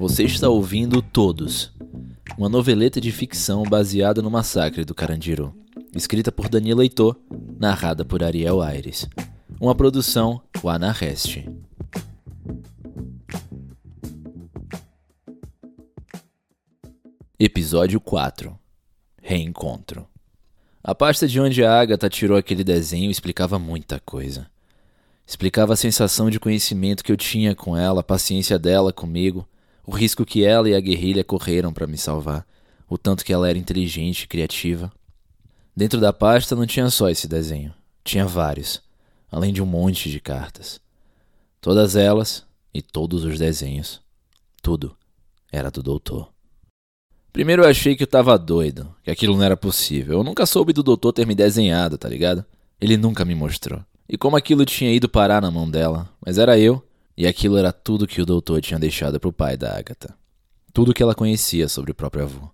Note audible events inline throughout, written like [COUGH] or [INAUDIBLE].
Você está ouvindo Todos, uma noveleta de ficção baseada no massacre do Carandiru, escrita por Danilo Heitor, narrada por Ariel Aires. Uma produção Wanarest. Episódio 4 Reencontro A pasta de onde a Agatha tirou aquele desenho explicava muita coisa. Explicava a sensação de conhecimento que eu tinha com ela, a paciência dela comigo, o risco que ela e a guerrilha correram para me salvar, o tanto que ela era inteligente e criativa. Dentro da pasta não tinha só esse desenho, tinha vários, além de um monte de cartas. Todas elas e todos os desenhos, tudo era do doutor. Primeiro eu achei que eu tava doido, que aquilo não era possível. Eu nunca soube do doutor ter me desenhado, tá ligado? Ele nunca me mostrou. E como aquilo tinha ido parar na mão dela, mas era eu e aquilo era tudo que o doutor tinha deixado para o pai da Agatha. Tudo que ela conhecia sobre o próprio avô.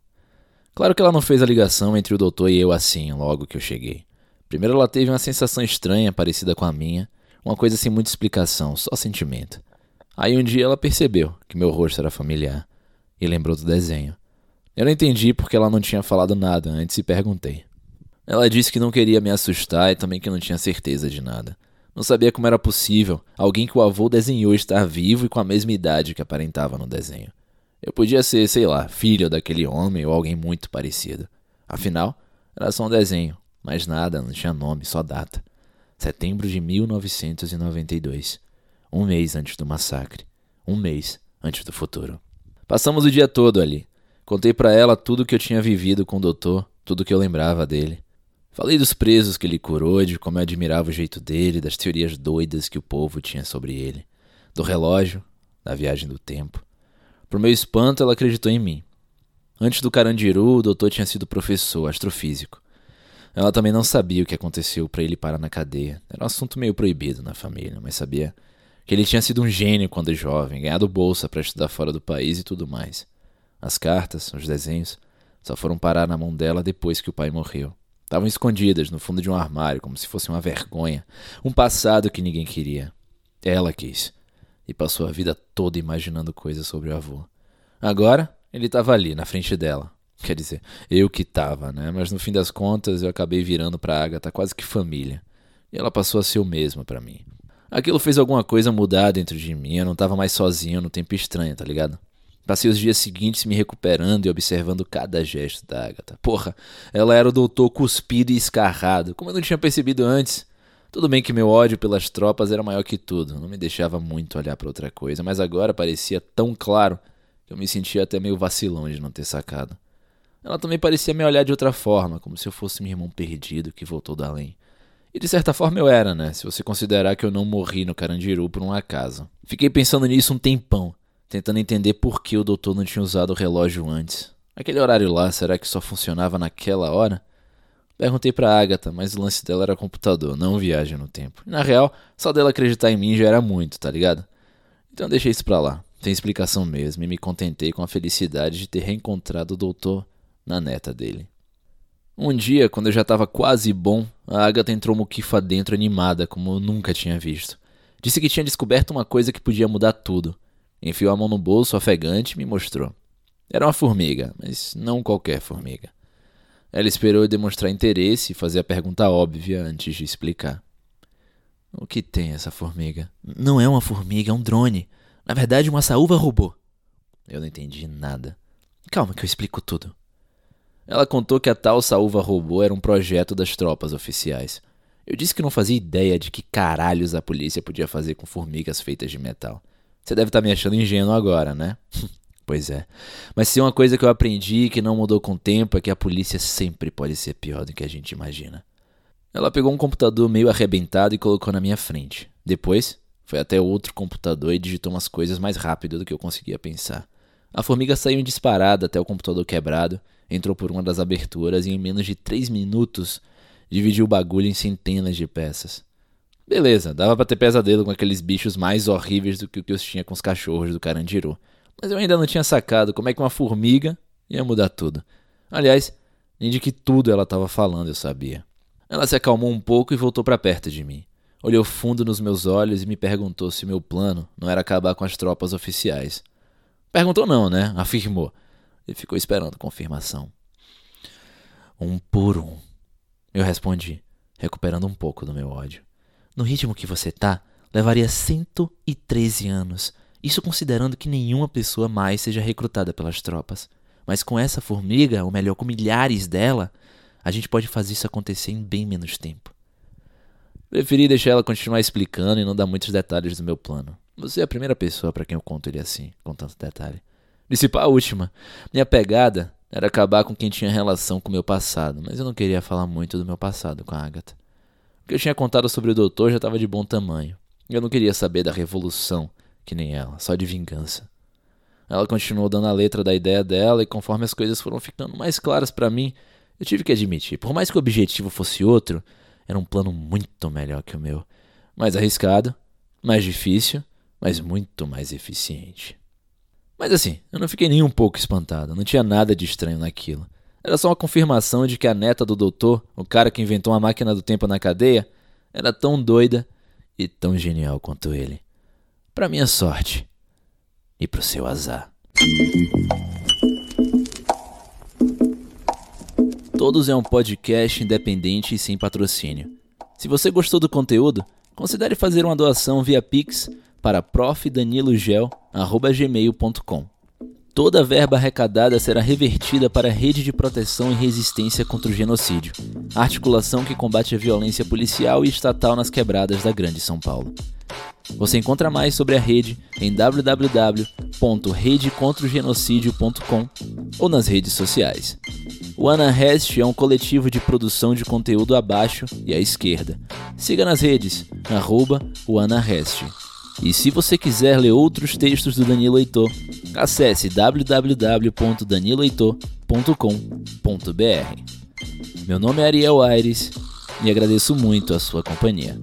Claro que ela não fez a ligação entre o doutor e eu assim, logo que eu cheguei. Primeiro ela teve uma sensação estranha, parecida com a minha, uma coisa sem muita explicação, só sentimento. Aí um dia ela percebeu que meu rosto era familiar e lembrou do desenho. Eu não entendi porque ela não tinha falado nada antes e perguntei. Ela disse que não queria me assustar e também que não tinha certeza de nada. Não sabia como era possível alguém que o avô desenhou estar vivo e com a mesma idade que aparentava no desenho. Eu podia ser, sei lá, filho daquele homem ou alguém muito parecido. Afinal, era só um desenho, mais nada, não tinha nome, só data. Setembro de 1992. Um mês antes do massacre. Um mês antes do futuro. Passamos o dia todo ali. Contei para ela tudo que eu tinha vivido com o doutor, tudo o que eu lembrava dele. Falei dos presos que ele curou, de como eu admirava o jeito dele, das teorias doidas que o povo tinha sobre ele, do relógio, da viagem do tempo. Por meu espanto, ela acreditou em mim. Antes do Carandiru, o doutor tinha sido professor, astrofísico. Ela também não sabia o que aconteceu para ele parar na cadeia. Era um assunto meio proibido na família, mas sabia que ele tinha sido um gênio quando jovem, ganhado bolsa para estudar fora do país e tudo mais. As cartas, os desenhos, só foram parar na mão dela depois que o pai morreu. Estavam escondidas no fundo de um armário, como se fosse uma vergonha, um passado que ninguém queria. Ela quis. E passou a vida toda imaginando coisas sobre o avô. Agora, ele estava ali, na frente dela. Quer dizer, eu que estava, né? Mas no fim das contas, eu acabei virando para Agatha quase que família. E ela passou a ser o mesmo para mim. Aquilo fez alguma coisa mudar dentro de mim. Eu não estava mais sozinho no tempo estranho, tá ligado? Passei os dias seguintes me recuperando e observando cada gesto da Agatha. Porra, ela era o doutor cuspido e escarrado, como eu não tinha percebido antes. Tudo bem que meu ódio pelas tropas era maior que tudo, não me deixava muito olhar para outra coisa, mas agora parecia tão claro que eu me sentia até meio vacilão de não ter sacado. Ela também parecia me olhar de outra forma, como se eu fosse meu irmão perdido que voltou da além. E de certa forma eu era, né? Se você considerar que eu não morri no Carandiru por um acaso. Fiquei pensando nisso um tempão tentando entender por que o doutor não tinha usado o relógio antes. Aquele horário lá, será que só funcionava naquela hora? Perguntei pra Agatha, mas o lance dela era computador, não viagem no tempo. Na real, só dela acreditar em mim já era muito, tá ligado? Então deixei isso pra lá. Tem explicação mesmo, e me contentei com a felicidade de ter reencontrado o doutor na neta dele. Um dia, quando eu já estava quase bom, a Agatha entrou muquifa dentro animada, como eu nunca tinha visto. Disse que tinha descoberto uma coisa que podia mudar tudo. Enfiou a mão no bolso ofegante e me mostrou. Era uma formiga, mas não qualquer formiga. Ela esperou demonstrar interesse e fazer a pergunta óbvia antes de explicar. O que tem essa formiga? Não é uma formiga, é um drone. Na verdade, uma saúva robô. Eu não entendi nada. Calma que eu explico tudo. Ela contou que a tal saúva robô era um projeto das tropas oficiais. Eu disse que não fazia ideia de que caralhos a polícia podia fazer com formigas feitas de metal. Você deve estar tá me achando ingênuo agora, né? [LAUGHS] pois é. Mas se uma coisa que eu aprendi que não mudou com o tempo é que a polícia sempre pode ser pior do que a gente imagina. Ela pegou um computador meio arrebentado e colocou na minha frente. Depois, foi até outro computador e digitou umas coisas mais rápido do que eu conseguia pensar. A formiga saiu disparada até o computador quebrado, entrou por uma das aberturas e em menos de três minutos dividiu o bagulho em centenas de peças. Beleza, dava pra ter pesadelo com aqueles bichos mais horríveis do que o que eu tinha com os cachorros do Carandiru. Mas eu ainda não tinha sacado como é que uma formiga ia mudar tudo. Aliás, nem de que tudo ela estava falando eu sabia. Ela se acalmou um pouco e voltou para perto de mim. Olhou fundo nos meus olhos e me perguntou se meu plano não era acabar com as tropas oficiais. Perguntou não, né? Afirmou. Ele ficou esperando confirmação. Um por um. Eu respondi, recuperando um pouco do meu ódio. No ritmo que você tá, levaria 113 anos. Isso considerando que nenhuma pessoa mais seja recrutada pelas tropas. Mas com essa formiga, ou melhor, com milhares dela, a gente pode fazer isso acontecer em bem menos tempo. Preferi deixar ela continuar explicando e não dar muitos detalhes do meu plano. Você é a primeira pessoa para quem eu conto ele assim, com tanto detalhe. Dissipar a última. Minha pegada era acabar com quem tinha relação com o meu passado, mas eu não queria falar muito do meu passado com a Agatha. O que eu tinha contado sobre o doutor já estava de bom tamanho. Eu não queria saber da revolução, que nem ela, só de vingança. Ela continuou dando a letra da ideia dela e conforme as coisas foram ficando mais claras para mim, eu tive que admitir, por mais que o objetivo fosse outro, era um plano muito melhor que o meu. Mais arriscado, mais difícil, mas muito mais eficiente. Mas assim, eu não fiquei nem um pouco espantado, não tinha nada de estranho naquilo. Era só uma confirmação de que a neta do doutor, o cara que inventou uma máquina do tempo na cadeia, era tão doida e tão genial quanto ele. Para minha sorte e pro seu azar. Todos é um podcast independente e sem patrocínio. Se você gostou do conteúdo, considere fazer uma doação via Pix para profdanilogel.gmail.com. Toda a verba arrecadada será revertida para a Rede de Proteção e Resistência contra o Genocídio, articulação que combate a violência policial e estatal nas quebradas da Grande São Paulo. Você encontra mais sobre a rede em www.redecontraogenocidio.com ou nas redes sociais. O Anarrest é um coletivo de produção de conteúdo abaixo e à esquerda. Siga nas redes, arroba o. E se você quiser ler outros textos do Danilo Heitor, acesse www.daniloheitor.com.br. Meu nome é Ariel Aires e agradeço muito a sua companhia.